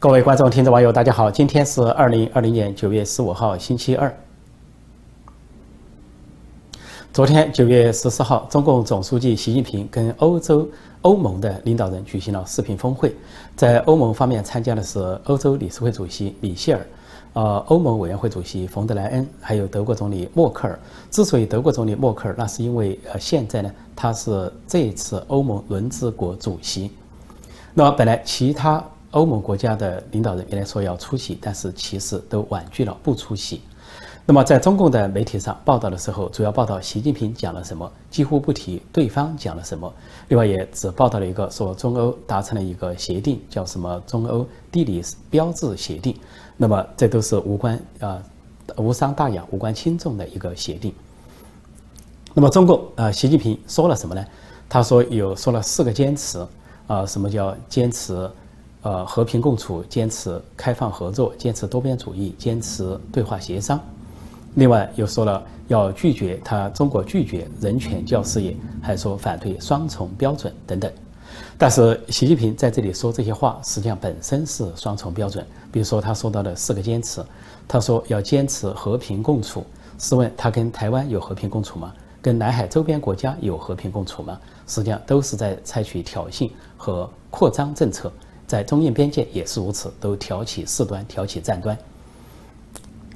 各位观众、听众、网友，大家好！今天是二零二零年九月十五号，星期二。昨天九月十四号，中共总书记习近平跟欧洲欧盟的领导人举行了视频峰会。在欧盟方面参加的是欧洲理事会主席米歇尔，呃，欧盟委员会主席冯德莱恩，还有德国总理默克尔。之所以德国总理默克尔，那是因为呃，现在呢，他是这一次欧盟轮值国主席。那么本来其他。欧盟国家的领导人原来说要出席，但是其实都婉拒了不出席。那么在中共的媒体上报道的时候，主要报道习近平讲了什么，几乎不提对方讲了什么。另外也只报道了一个说中欧达成了一个协定，叫什么中欧地理标志协定。那么这都是无关啊无伤大雅、无关轻重的一个协定。那么中共啊，习近平说了什么呢？他说有说了四个坚持啊，什么叫坚持？呃，和平共处，坚持开放合作，坚持多边主义，坚持对话协商。另外又说了要拒绝他中国拒绝人权教事业，还说反对双重标准等等。但是习近平在这里说这些话，实际上本身是双重标准。比如说他说到的四个坚持，他说要坚持和平共处。试问他跟台湾有和平共处吗？跟南海周边国家有和平共处吗？实际上都是在采取挑衅和扩张政策。在中印边界也是如此，都挑起事端，挑起战端。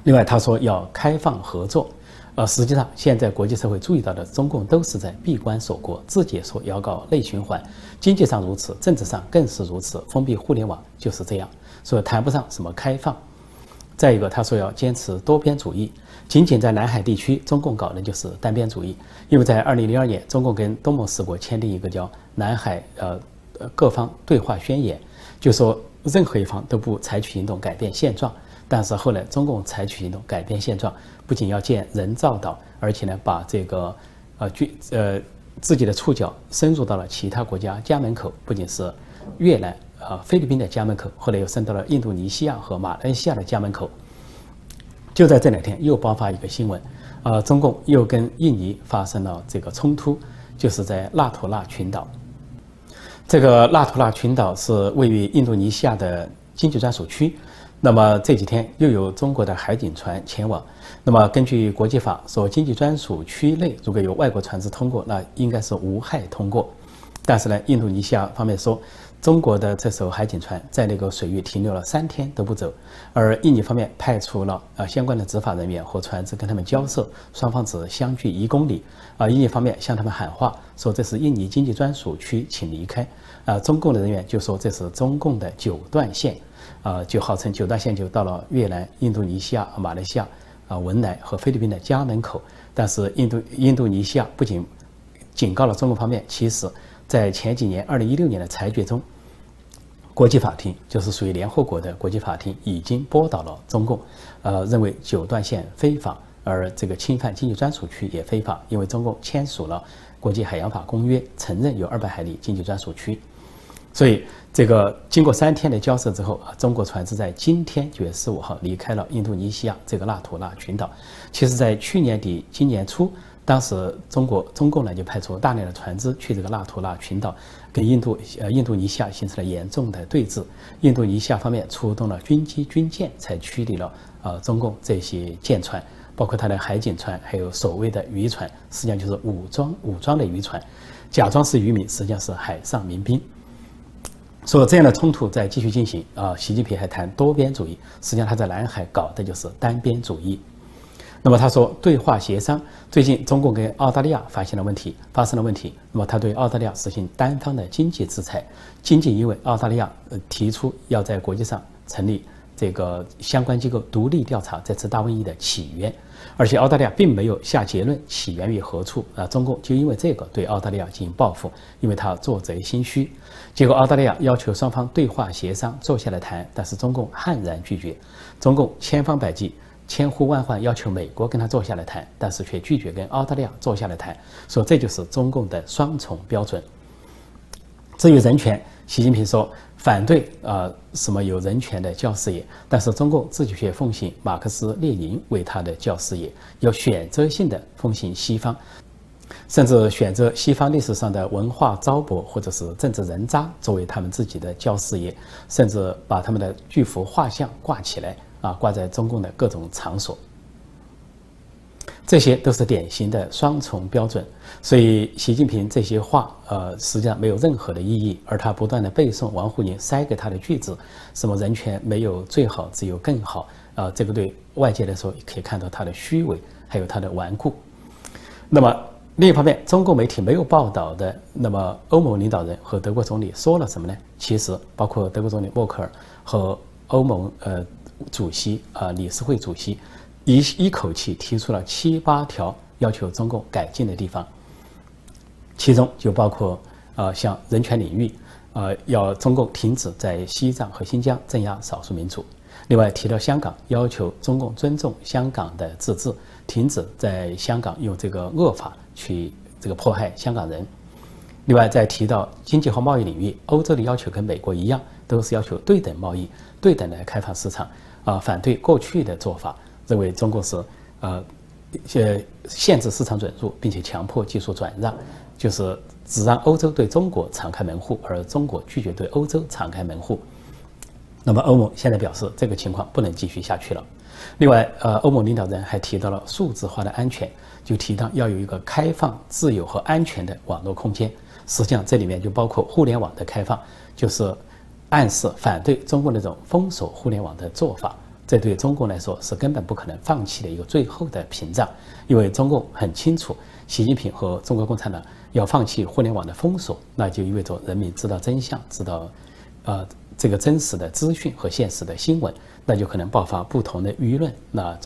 另外，他说要开放合作，呃，实际上现在国际社会注意到的，中共都是在闭关锁国，自己说要搞内循环，经济上如此，政治上更是如此，封闭互联网就是这样，所以谈不上什么开放。再一个，他说要坚持多边主义，仅仅在南海地区，中共搞的就是单边主义，因为在二零零二年，中共跟东盟十国签订一个叫南海呃呃各方对话宣言。就说任何一方都不采取行动改变现状，但是后来中共采取行动改变现状，不仅要建人造岛，而且呢把这个呃军呃自己的触角深入到了其他国家家门口，不仅是越南啊菲律宾的家门口，后来又伸到了印度尼西亚和马来西亚的家门口。就在这两天又爆发一个新闻，啊中共又跟印尼发生了这个冲突，就是在纳土纳群岛。这个拉图纳群岛是位于印度尼西亚的经济专属区，那么这几天又有中国的海警船前往。那么根据国际法说，经济专属区内如果有外国船只通过，那应该是无害通过。但是呢，印度尼西亚方面说，中国的这艘海警船在那个水域停留了三天都不走，而印尼方面派出了啊相关的执法人员和船只跟他们交涉，双方只相距一公里。啊，印尼方面向他们喊话，说这是印尼经济专属区，请离开。啊，中共的人员就说这是中共的九段线，啊，就号称九段线就到了越南、印度尼西亚、马来西亚、啊文莱和菲律宾的家门口。但是印度印度尼西亚不仅警告了中国方面，其实在前几年二零一六年的裁决中，国际法庭就是属于联合国的国际法庭已经驳倒了中共，呃，认为九段线非法。而这个侵犯经济专属区也非法，因为中共签署了国际海洋法公约，承认有二百海里经济专属区。所以，这个经过三天的交涉之后啊，中国船只在今天九月十五号离开了印度尼西亚这个纳土纳群岛。其实，在去年底、今年初，当时中国中共呢就派出大量的船只去这个纳土纳群岛，跟印度呃印度尼西亚形成了严重的对峙。印度尼西亚方面出动了军机、军舰，才驱离了呃中共这些舰船。包括他的海警船，还有所谓的渔船，实际上就是武装武装的渔船，假装是渔民，实际上是海上民兵。说这样的冲突在继续进行啊，习近平还谈多边主义，实际上他在南海搞的就是单边主义。那么他说对话协商，最近中共跟澳大利亚发现了问题，发生了问题，那么他对澳大利亚实行单方的经济制裁，仅仅因为澳大利亚呃提出要在国际上成立。这个相关机构独立调查这次大瘟疫的起源，而且澳大利亚并没有下结论起源于何处啊！中共就因为这个对澳大利亚进行报复，因为他做贼心虚。结果澳大利亚要求双方对话协商，坐下来谈，但是中共悍然拒绝。中共千方百计、千呼万唤要求美国跟他坐下来谈，但是却拒绝跟澳大利亚坐下来谈，说这就是中共的双重标准。至于人权，习近平说。反对啊什么有人权的教师业，但是中共自己却奉行马克思列宁为他的教师业，要选择性的奉行西方，甚至选择西方历史上的文化糟粕或者是政治人渣作为他们自己的教事业，甚至把他们的巨幅画像挂起来啊，挂在中共的各种场所。这些都是典型的双重标准，所以习近平这些话，呃，实际上没有任何的意义。而他不断的背诵王沪宁塞给他的句子，什么人权没有最好，只有更好，啊，这个对外界来说可以看到他的虚伪，还有他的顽固。那么另一方面，中共媒体没有报道的，那么欧盟领导人和德国总理说了什么呢？其实包括德国总理默克尔和欧盟呃主席啊理事会主席。一一口气提出了七八条要求中共改进的地方，其中就包括呃像人权领域，呃要中共停止在西藏和新疆镇压少数民族。另外提到香港，要求中共尊重香港的自治，停止在香港用这个恶法去这个迫害香港人。另外再提到经济和贸易领域，欧洲的要求跟美国一样，都是要求对等贸易、对等的开放市场，啊反对过去的做法。认为中国是呃，呃限制市场准入，并且强迫技术转让，就是只让欧洲对中国敞开门户，而中国拒绝对欧洲敞开门户。那么欧盟现在表示，这个情况不能继续下去了。另外，呃，欧盟领导人还提到了数字化的安全，就提到要有一个开放、自由和安全的网络空间。实际上，这里面就包括互联网的开放，就是暗示反对中国那种封锁互联网的做法。这对中共来说是根本不可能放弃的一个最后的屏障，因为中共很清楚，习近平和中国共产党要放弃互联网的封锁，那就意味着人民知道真相，知道，呃，这个真实的资讯和现实的新闻，那就可能爆发不同的舆论。那，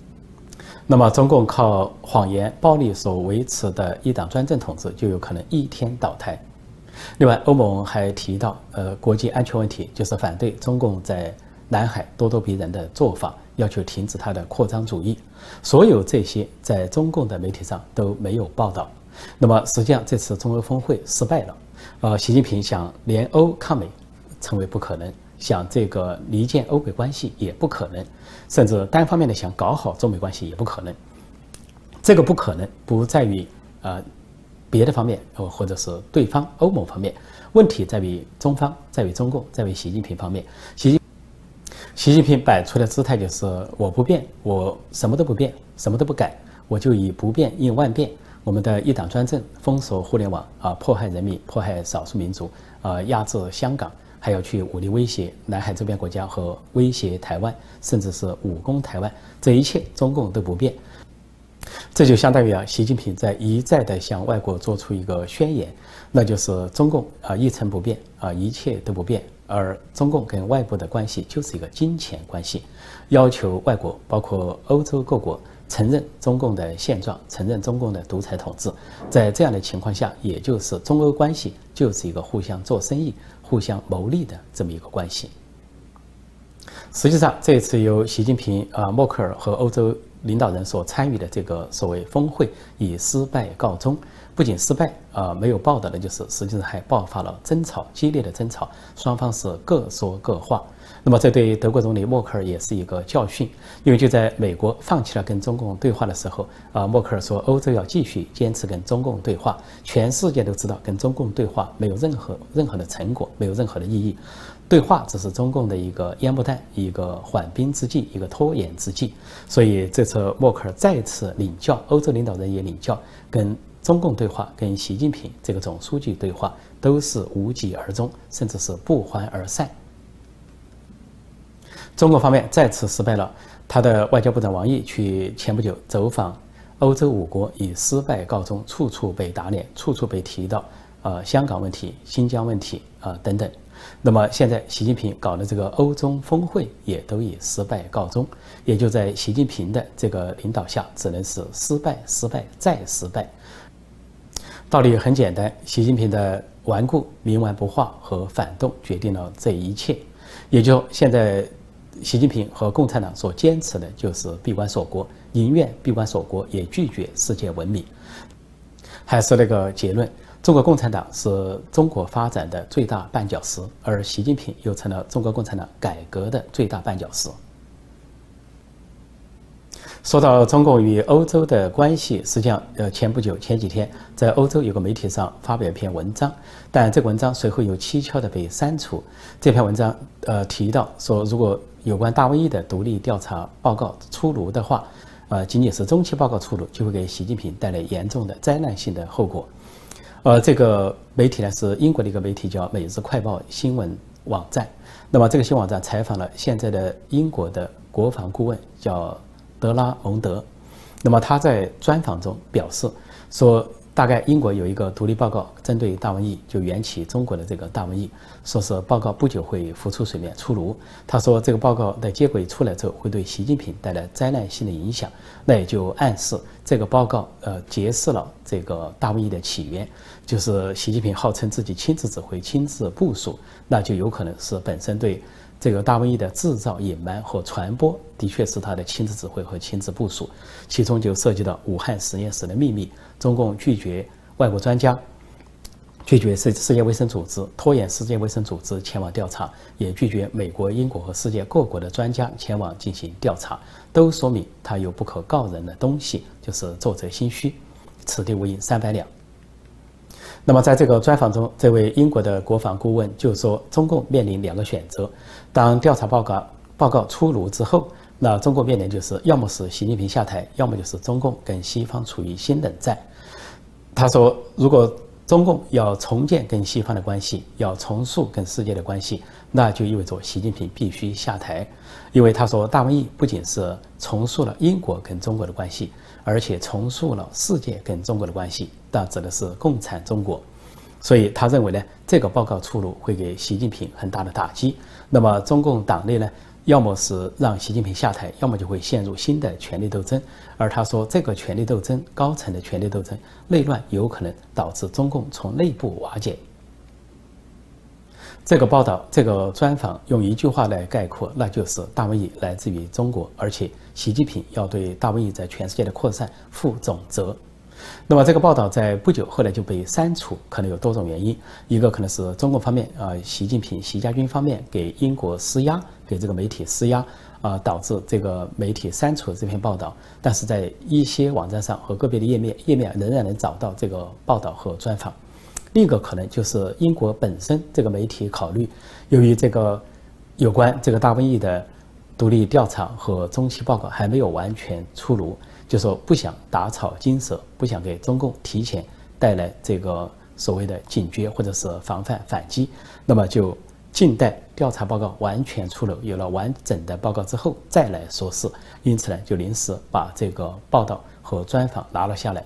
那么中共靠谎言、暴力所维持的一党专政统治，就有可能一天倒台。另外，欧盟还提到，呃，国际安全问题，就是反对中共在。南海咄咄逼人的做法，要求停止他的扩张主义，所有这些在中共的媒体上都没有报道。那么，实际上这次中欧峰会失败了。呃，习近平想联欧抗美，成为不可能；想这个离间欧美关系也不可能；甚至单方面的想搞好中美关系也不可能。这个不可能不在于呃别的方面，呃或者是对方欧盟方面，问题在于中方，在于中共，在于习近平方面。习近习近平摆出的姿态就是我不变，我什么都不变，什么都不改，我就以不变应万变。我们的一党专政，封锁互联网啊，迫害人民，迫害少数民族啊，压制香港，还要去武力威胁南海周边国家和威胁台湾，甚至是武攻台湾，这一切中共都不变。这就相当于啊，习近平在一再的向外国做出一个宣言，那就是中共啊一成不变啊，一切都不变。而中共跟外部的关系就是一个金钱关系，要求外国，包括欧洲各国承认中共的现状，承认中共的独裁统治。在这样的情况下，也就是中欧关系就是一个互相做生意、互相谋利的这么一个关系。实际上，这次由习近平、啊默克尔和欧洲领导人所参与的这个所谓峰会以失败告终。不仅失败，啊，没有报道的，就是实际上还爆发了争吵，激烈的争吵，双方是各说各话。那么这对德国总理默克尔也是一个教训，因为就在美国放弃了跟中共对话的时候，啊，默克尔说欧洲要继续坚持跟中共对话。全世界都知道跟中共对话没有任何任何的成果，没有任何的意义，对话只是中共的一个烟幕弹，一个缓兵之计，一个拖延之计。所以这次默克尔再次领教，欧洲领导人也领教，跟。中共对话跟习近平这个总书记对话都是无疾而终，甚至是不欢而散。中国方面再次失败了，他的外交部长王毅去前不久走访欧洲五国，以失败告终，处处被打脸，处处被提到，呃，香港问题、新疆问题啊等等。那么现在习近平搞的这个欧中峰会也都以失败告终，也就在习近平的这个领导下，只能是失败、失败再失败。道理很简单，习近平的顽固、冥顽不化和反动决定了这一切。也就现在，习近平和共产党所坚持的就是闭关锁国，宁愿闭关锁国，也拒绝世界文明。还是那个结论：中国共产党是中国发展的最大绊脚石，而习近平又成了中国共产党改革的最大绊脚石。说到中共与欧洲的关系，实际上，呃，前不久前几天，在欧洲有个媒体上发表一篇文章，但这个文章随后又蹊跷的被删除。这篇文章，呃，提到说，如果有关大瘟疫的独立调查报告出炉的话，呃，仅仅是中期报告出炉，就会给习近平带来严重的灾难性的后果。呃，这个媒体呢是英国的一个媒体，叫《每日快报》新闻网站。那么这个新网站采访了现在的英国的国防顾问，叫。德拉蒙德，那么他在专访中表示说，大概英国有一个独立报告针对大瘟疫，就缘起中国的这个大瘟疫，说是报告不久会浮出水面出炉。他说这个报告的结果出来之后，会对习近平带来灾难性的影响，那也就暗示这个报告呃揭示了这个大瘟疫的起源，就是习近平号称自己亲自指挥、亲自部署，那就有可能是本身对。这个大瘟疫的制造、隐瞒和传播，的确是他的亲自指挥和亲自部署，其中就涉及到武汉实验室的秘密。中共拒绝外国专家，拒绝世世界卫生组织，拖延世界卫生组织前往调查，也拒绝美国、英国和世界各国的专家前往进行调查，都说明他有不可告人的东西，就是作贼心虚，此地无银三百两。那么，在这个专访中，这位英国的国防顾问就说，中共面临两个选择：当调查报告报告出炉之后，那中共面临就是要么是习近平下台，要么就是中共跟西方处于新冷战。他说，如果中共要重建跟西方的关系，要重塑跟世界的关系，那就意味着习近平必须下台，因为他说，大瘟疫不仅是重塑了英国跟中国的关系。而且重塑了世界跟中国的关系，但指的是共产中国，所以他认为呢，这个报告出炉会给习近平很大的打击。那么中共党内呢，要么是让习近平下台，要么就会陷入新的权力斗争。而他说，这个权力斗争，高层的权力斗争，内乱有可能导致中共从内部瓦解。这个报道，这个专访用一句话来概括，那就是大瘟疫来自于中国，而且习近平要对大瘟疫在全世界的扩散负总责。那么这个报道在不久后来就被删除，可能有多种原因，一个可能是中国方面啊，习近平、习家军方面给英国施压，给这个媒体施压啊，导致这个媒体删除了这篇报道。但是在一些网站上和个别的页面，页面仍然能找到这个报道和专访。另一个可能就是英国本身这个媒体考虑，由于这个有关这个大瘟疫的独立调查和中期报告还没有完全出炉，就说不想打草惊蛇，不想给中共提前带来这个所谓的警觉或者是防范反击，那么就静待调查报告完全出炉，有了完整的报告之后再来说事。因此呢，就临时把这个报道和专访拿了下来。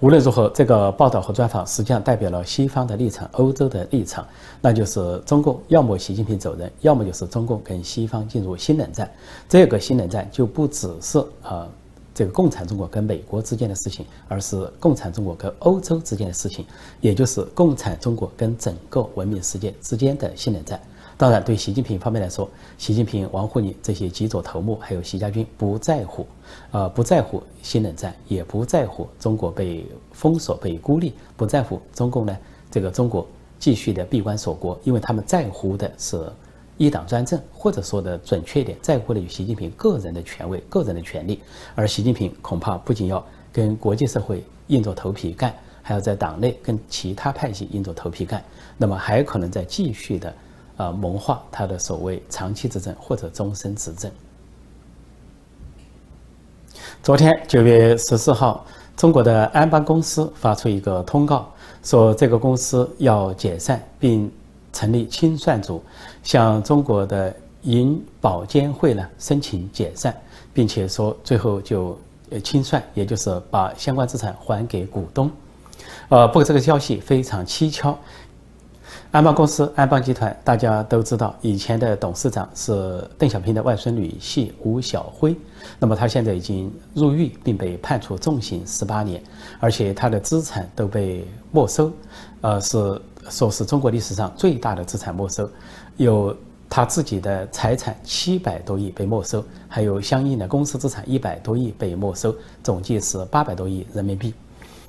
无论如何，这个报道和专访实际上代表了西方的立场、欧洲的立场，那就是中共要么习近平走人，要么就是中共跟西方进入新冷战。这个新冷战就不只是啊这个共产中国跟美国之间的事情，而是共产中国跟欧洲之间的事情，也就是共产中国跟整个文明世界之间的新冷战。当然，对习近平方面来说，习近平、王沪宁这些极左头目，还有习家军不在乎，呃，不在乎新冷战，也不在乎中国被封锁、被孤立，不在乎中共呢这个中国继续的闭关锁国，因为他们在乎的是一党专政，或者说的准确一点，在乎的有习近平个人的权威、个人的权利。而习近平恐怕不仅要跟国际社会硬着头皮干，还要在党内跟其他派系硬着头皮干，那么还可能在继续的。啊，谋划他的所谓长期执政或者终身执政。昨天九月十四号，中国的安邦公司发出一个通告，说这个公司要解散，并成立清算组，向中国的银保监会呢申请解散，并且说最后就呃清算，也就是把相关资产还给股东。呃，不过这个消息非常蹊跷。安邦公司、安邦集团，大家都知道，以前的董事长是邓小平的外孙女婿吴晓辉。那么他现在已经入狱，并被判处重刑十八年，而且他的资产都被没收，呃，是说是中国历史上最大的资产没收，有他自己的财产七百多亿被没收，还有相应的公司资产一百多亿被没收，总计是八百多亿人民币。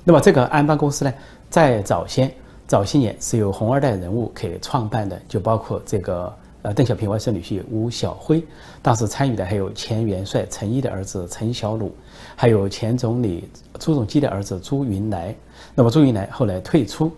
那么这个安邦公司呢，在早先。早些年是由红二代人物给创办的，就包括这个呃，邓小平外孙女婿吴晓辉，当时参与的还有前元帅陈毅的儿子陈小鲁，还有前总理朱镕基的儿子朱云来。那么朱云来后来退出。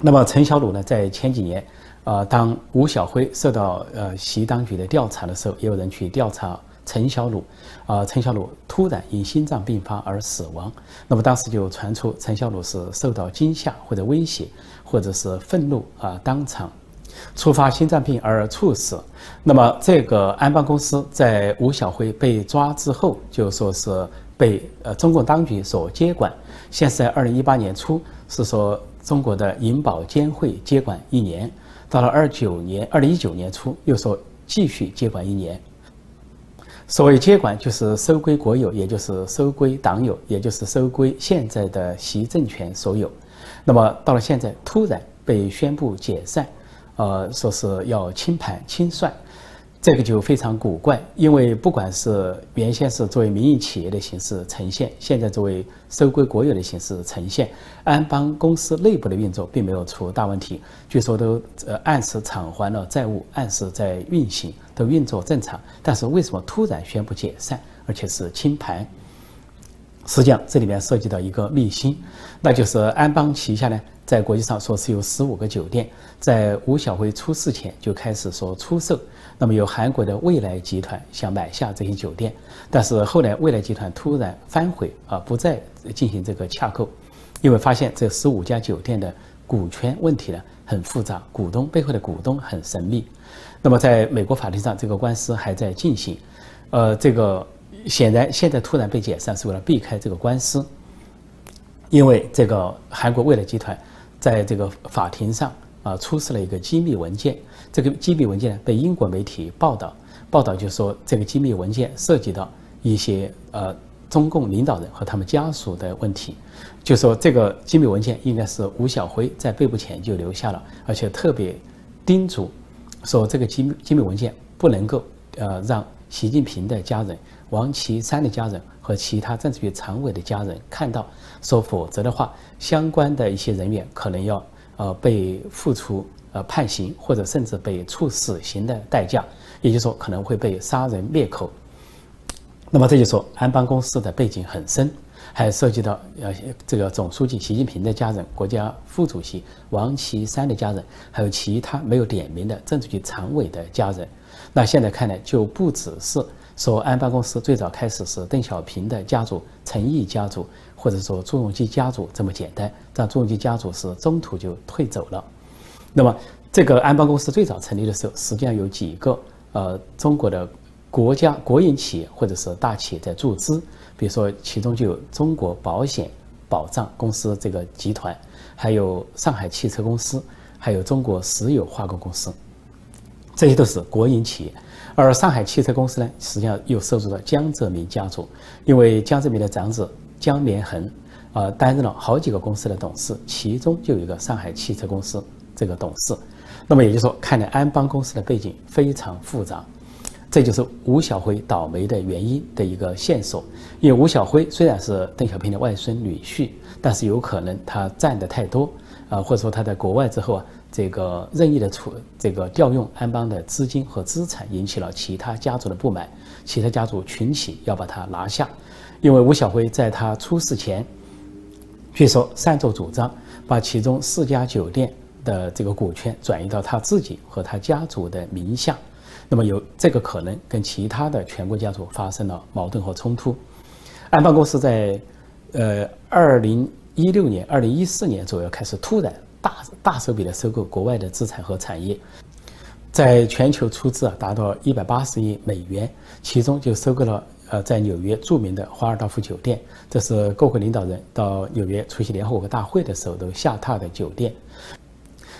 那么陈小鲁呢，在前几年，呃，当吴晓辉受到呃习当局的调查的时候，也有人去调查陈小鲁，啊，陈小鲁突然因心脏病发而死亡。那么当时就传出陈小鲁是受到惊吓或者威胁，或者是愤怒啊，当场。触发心脏病而猝死，那么这个安邦公司在吴晓辉被抓之后，就说是被呃中共当局所接管。现在二零一八年初是说中国的银保监会接管一年，到了二九年二零一九年初又说继续接管一年。所谓接管就是收归国有，也就是收归党有，也就是收归现在的习政权所有。那么到了现在突然被宣布解散。呃，说是要清盘清算，这个就非常古怪。因为不管是原先是作为民营企业的形式呈现，现在作为收归国有的形式呈现，安邦公司内部的运作并没有出大问题，据说都呃按时偿还了债务，按时在运行，都运作正常。但是为什么突然宣布解散，而且是清盘？实际上这里面涉及到一个秘辛，那就是安邦旗下呢。在国际上说是有十五个酒店，在吴晓辉出事前就开始说出售，那么有韩国的未来集团想买下这些酒店，但是后来未来集团突然反悔啊，不再进行这个洽购，因为发现这十五家酒店的股权问题呢很复杂，股东背后的股东很神秘，那么在美国法庭上这个官司还在进行，呃，这个显然现在突然被解散是为了避开这个官司，因为这个韩国未来集团。在这个法庭上啊，出示了一个机密文件。这个机密文件被英国媒体报道，报道就说这个机密文件涉及到一些呃中共领导人和他们家属的问题。就说这个机密文件应该是吴晓辉在被捕前就留下了，而且特别叮嘱说这个机密机密文件不能够呃让习近平的家人、王岐山的家人和其他政治局常委的家人看到。说否则的话，相关的一些人员可能要呃被付出呃判刑，或者甚至被处死刑的代价，也就是说可能会被杀人灭口。那么这就说安邦公司的背景很深，还涉及到呃这个总书记习近平的家人、国家副主席王岐山的家人，还有其他没有点名的政治局常委的家人。那现在看来就不只是说安邦公司最早开始是邓小平的家族、陈毅家族。或者说朱镕基家族这么简单，但朱镕基家族是中途就退走了。那么，这个安邦公司最早成立的时候，实际上有几个呃中国的国家国营企业或者是大企业在注资，比如说其中就有中国保险保障公司这个集团，还有上海汽车公司，还有中国石油化工公司，这些都是国营企业。而上海汽车公司呢，实际上又涉入了江泽民家族，因为江泽民的长子。江连恒，呃，担任了好几个公司的董事，其中就有一个上海汽车公司这个董事。那么也就是说，看来安邦公司的背景非常复杂，这就是吴晓辉倒霉的原因的一个线索。因为吴晓辉虽然是邓小平的外孙女婿，但是有可能他占的太多，啊，或者说他在国外之后啊，这个任意的处这个调用安邦的资金和资产，引起了其他家族的不满，其他家族群起要把他拿下。因为吴晓辉在他出事前，据说擅作主张，把其中四家酒店的这个股权转移到他自己和他家族的名下，那么有这个可能跟其他的全国家族发生了矛盾和冲突。安邦公司在呃二零一六年、二零一四年左右开始突然大大手笔的收购国外的资产和产业，在全球出资啊达到一百八十亿美元，其中就收购了。呃，在纽约著名的华尔道夫酒店，这是各国领导人到纽约出席联合国大会的时候都下榻的酒店。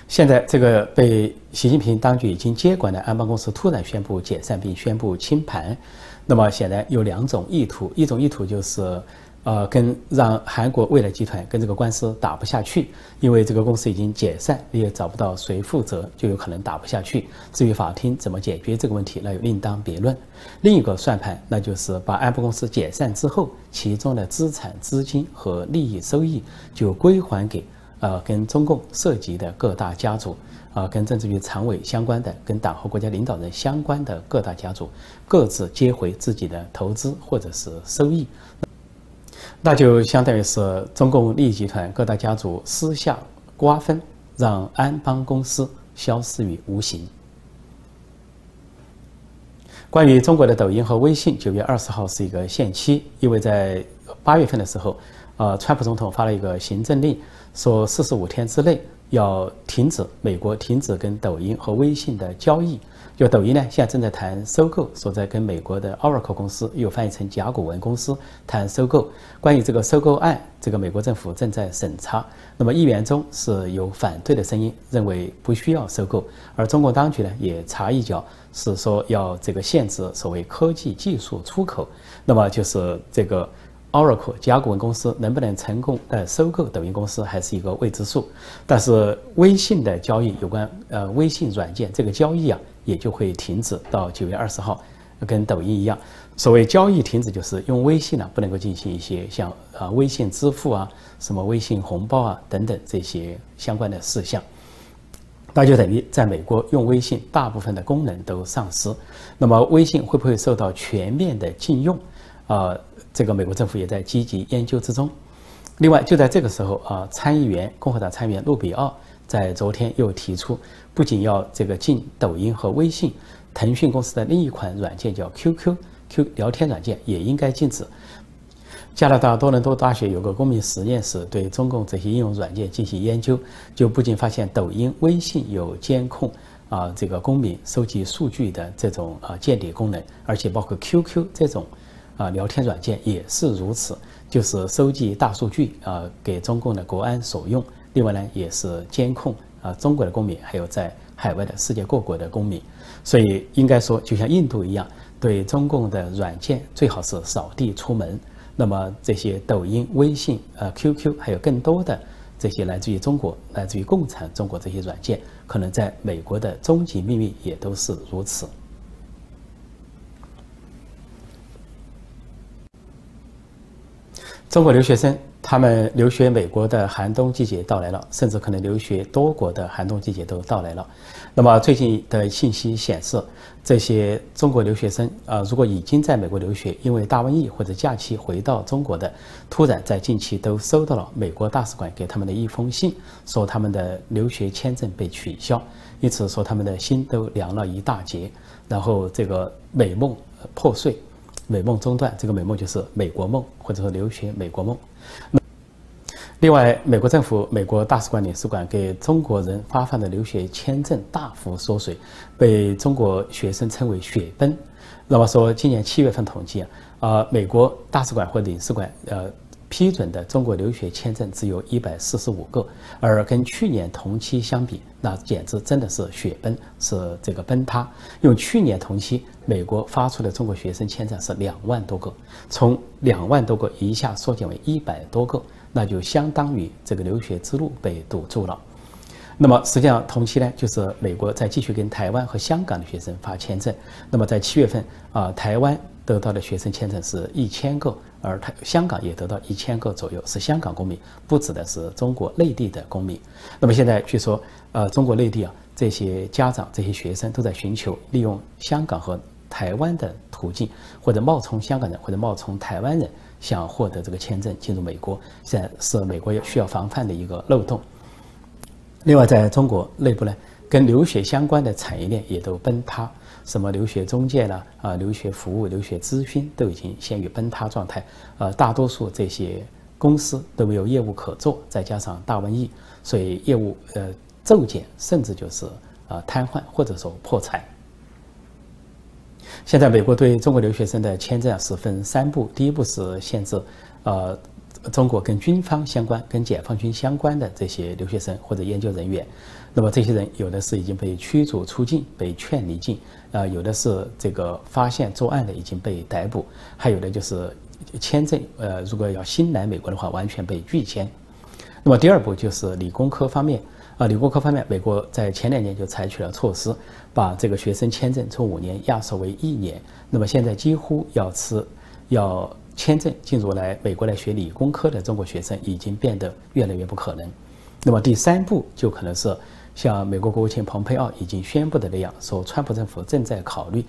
现在，这个被习近平当局已经接管的安邦公司突然宣布解散并宣布清盘，那么显然有两种意图，一种意图就是。呃，跟让韩国未来集团跟这个官司打不下去，因为这个公司已经解散，你也找不到谁负责，就有可能打不下去。至于法庭怎么解决这个问题，那又另当别论。另一个算盘，那就是把安博公司解散之后，其中的资产、资金和利益收益就归还给呃，跟中共涉及的各大家族，啊，跟政治局常委相关的，跟党和国家领导人相关的各大家族，各自接回自己的投资或者是收益，那就相当于是中共利益集团各大家族私下瓜分，让安邦公司消失于无形。关于中国的抖音和微信，九月二十号是一个限期，因为在八月份的时候，呃，川普总统发了一个行政令，说四十五天之内要停止美国停止跟抖音和微信的交易。就抖音呢，现在正在谈收购，所在跟美国的 Oracle 公司，又翻译成甲骨文公司谈收购。关于这个收购案，这个美国政府正在审查。那么议员中是有反对的声音，认为不需要收购。而中国当局呢，也插一脚，是说要这个限制所谓科技技术出口。那么就是这个 Oracle 甲骨文公司能不能成功的收购抖音公司，还是一个未知数。但是微信的交易，有关呃微信软件这个交易啊。也就会停止到九月二十号，跟抖音一样，所谓交易停止，就是用微信呢不能够进行一些像啊微信支付啊、什么微信红包啊等等这些相关的事项，那就等于在美国用微信大部分的功能都丧失。那么微信会不会受到全面的禁用？啊，这个美国政府也在积极研究之中。另外，就在这个时候啊，参议员共和党参议员路比奥。在昨天又提出，不仅要这个禁抖音和微信，腾讯公司的另一款软件叫 QQ，Q 聊天软件也应该禁止。加拿大多伦多大学有个公民实验室对中共这些应用软件进行研究，就不仅发现抖音、微信有监控啊这个公民收集数据的这种啊间谍功能，而且包括 QQ 这种啊聊天软件也是如此，就是收集大数据啊给中共的国安所用。另外呢，也是监控啊中国的公民，还有在海外的世界各国的公民，所以应该说，就像印度一样，对中共的软件最好是扫地出门。那么这些抖音、微信、呃 QQ，还有更多的这些来自于中国、来自于共产中国这些软件，可能在美国的终极命运也都是如此。中国留学生。他们留学美国的寒冬季节到来了，甚至可能留学多国的寒冬季节都到来了。那么最近的信息显示，这些中国留学生啊，如果已经在美国留学，因为大瘟疫或者假期回到中国的，突然在近期都收到了美国大使馆给他们的一封信，说他们的留学签证被取消，因此说他们的心都凉了一大截，然后这个美梦破碎。美梦中断，这个美梦就是美国梦，或者说留学美国梦。另外，美国政府、美国大使馆领事馆给中国人发放的留学签证大幅缩水，被中国学生称为“雪崩”。那么说，今年七月份统计啊，啊，美国大使馆或领事馆呃。批准的中国留学签证只有一百四十五个，而跟去年同期相比，那简直真的是雪崩，是这个崩塌。用去年同期美国发出的中国学生签证是两万多个，从两万多个一下缩减为一百多个，那就相当于这个留学之路被堵住了。那么实际上同期呢，就是美国在继续跟台湾和香港的学生发签证。那么在七月份啊，台湾得到的学生签证是一千个。而他香港也得到一千个左右，是香港公民，不指的是中国内地的公民。那么现在据说，呃，中国内地啊，这些家长、这些学生都在寻求利用香港和台湾的途径，或者冒充香港人，或者冒充台湾人，想获得这个签证进入美国。现在是美国要需要防范的一个漏洞。另外，在中国内部呢，跟留学相关的产业链也都崩塌。什么留学中介呢？啊，留学服务、留学咨询都已经陷于崩塌状态。呃，大多数这些公司都没有业务可做，再加上大瘟疫，所以业务呃骤减，甚至就是啊瘫痪或者说破产。现在美国对中国留学生的签证是分三步：第一步是限制呃中国跟军方相关、跟解放军相关的这些留学生或者研究人员。那么这些人有的是已经被驱逐出境、被劝离境，啊，有的是这个发现作案的已经被逮捕，还有的就是签证，呃，如果要新来美国的话，完全被拒签。那么第二步就是理工科方面，啊，理工科方面，美国在前两年就采取了措施，把这个学生签证从五年压缩为一年。那么现在几乎要吃要签证进入来美国来学理工科的中国学生已经变得越来越不可能。那么第三步就可能是像美国国务卿蓬佩奥已经宣布的那样，说川普政府正在考虑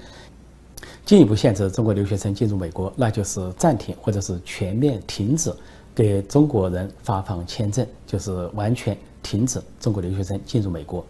进一步限制中国留学生进入美国，那就是暂停或者是全面停止给中国人发放签证，就是完全停止中国留学生进入美国。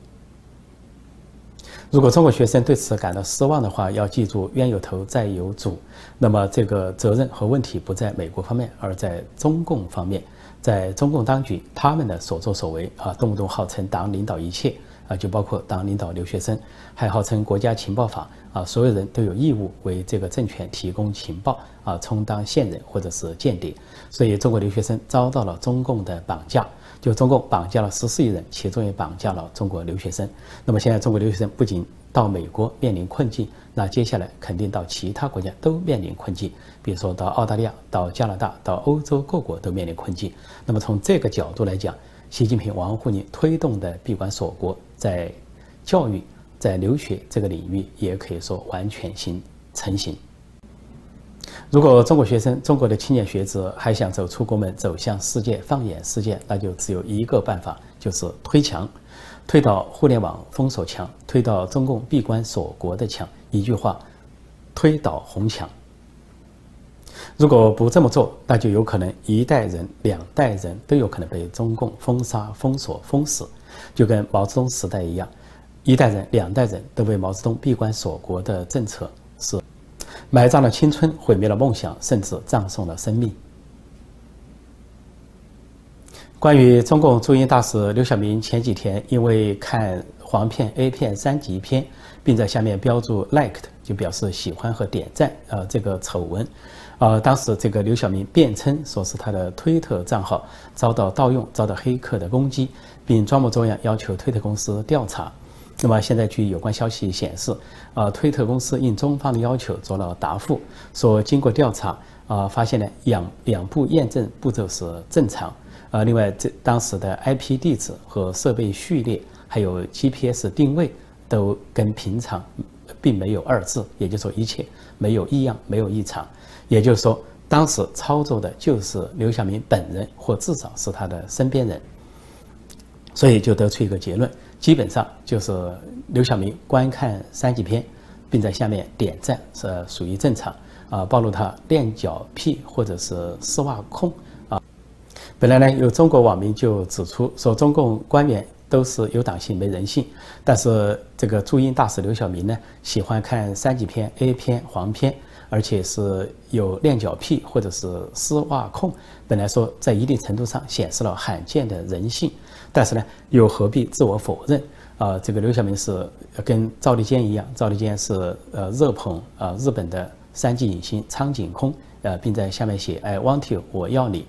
如果中国学生对此感到失望的话，要记住冤有头债有主，那么这个责任和问题不在美国方面，而在中共方面，在中共当局他们的所作所为啊，动不动号称党领导一切啊，就包括党领导留学生，还号称国家情报法啊，所有人都有义务为这个政权提供情报啊，充当线人或者是间谍，所以中国留学生遭到了中共的绑架。就中共绑架了十四亿人，其中也绑架了中国留学生。那么现在中国留学生不仅到美国面临困境，那接下来肯定到其他国家都面临困境，比如说到澳大利亚、到加拿大、到欧洲各国都面临困境。那么从这个角度来讲，习近平、王沪宁推动的闭关锁国，在教育、在留学这个领域，也可以说完全行成型。如果中国学生、中国的青年学子还想走出国门、走向世界、放眼世界，那就只有一个办法，就是推墙，推倒互联网封锁墙，推倒中共闭关锁国的墙。一句话，推倒红墙。如果不这么做，那就有可能一代人、两代人都有可能被中共封杀、封锁、封死，就跟毛泽东时代一样，一代人、两代人都被毛泽东闭关锁国的政策是。埋葬了青春，毁灭了梦想，甚至葬送了生命。关于中共驻英大使刘晓明前几天因为看黄片、A 片三级片，并在下面标注 liked，就表示喜欢和点赞，呃，这个丑闻，呃，当时这个刘晓明辩称说是他的推特账号遭到盗用，遭到黑客的攻击，并装模作样要求推特公司调查。那么现在，据有关消息显示，呃，推特公司应中方的要求做了答复，说经过调查，啊，发现呢两两步验证步骤是正常，呃，另外这当时的 IP 地址和设备序列，还有 GPS 定位都跟平常并没有二致，也就是说一切没有异样，没有异常，也就是说当时操作的就是刘晓明本人，或至少是他的身边人，所以就得出一个结论。基本上就是刘晓明观看三级片，并在下面点赞是属于正常啊，暴露他练脚癖或者是丝袜控啊。本来呢，有中国网民就指出说，中共官员都是有党性没人性，但是这个驻英大使刘晓明呢，喜欢看三级片、A 片、黄片，而且是有练脚癖或者是丝袜控，本来说在一定程度上显示了罕见的人性。但是呢，又何必自我否认啊？这个刘晓明是跟赵立坚一样，赵立坚是呃热捧啊日本的三 G 影星苍井空，呃，并在下面写 “I want you”，我要你，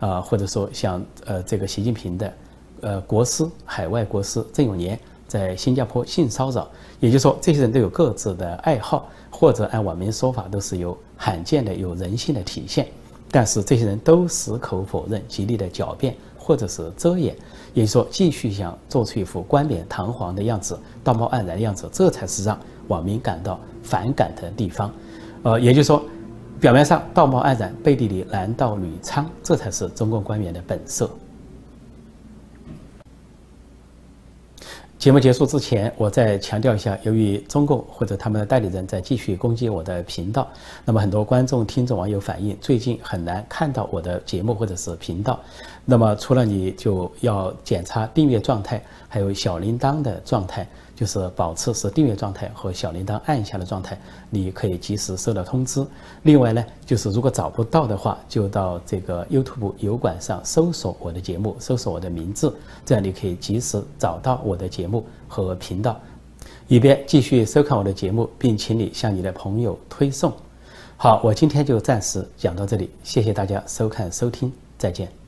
啊，或者说像呃这个习近平的呃国师海外国师郑永年在新加坡性骚扰，也就是说这些人都有各自的爱好，或者按网民说法都是有罕见的有人性的体现，但是这些人都矢口否认，极力的狡辩或者是遮掩。也就是说，继续想做出一副冠冕堂皇的样子、道貌岸然的样子，这才是让网民感到反感的地方。呃，也就是说，表面上道貌岸然，背地里男盗女娼，这才是中共官员的本色。节目结束之前，我再强调一下：由于中共或者他们的代理人在继续攻击我的频道，那么很多观众、听众、网友反映，最近很难看到我的节目或者是频道。那么除了你就要检查订阅状态，还有小铃铛的状态。就是保持是订阅状态和小铃铛按下的状态，你可以及时收到通知。另外呢，就是如果找不到的话，就到这个 YouTube 油管上搜索我的节目，搜索我的名字，这样你可以及时找到我的节目和频道，以便继续收看我的节目，并请你向你的朋友推送。好，我今天就暂时讲到这里，谢谢大家收看收听，再见。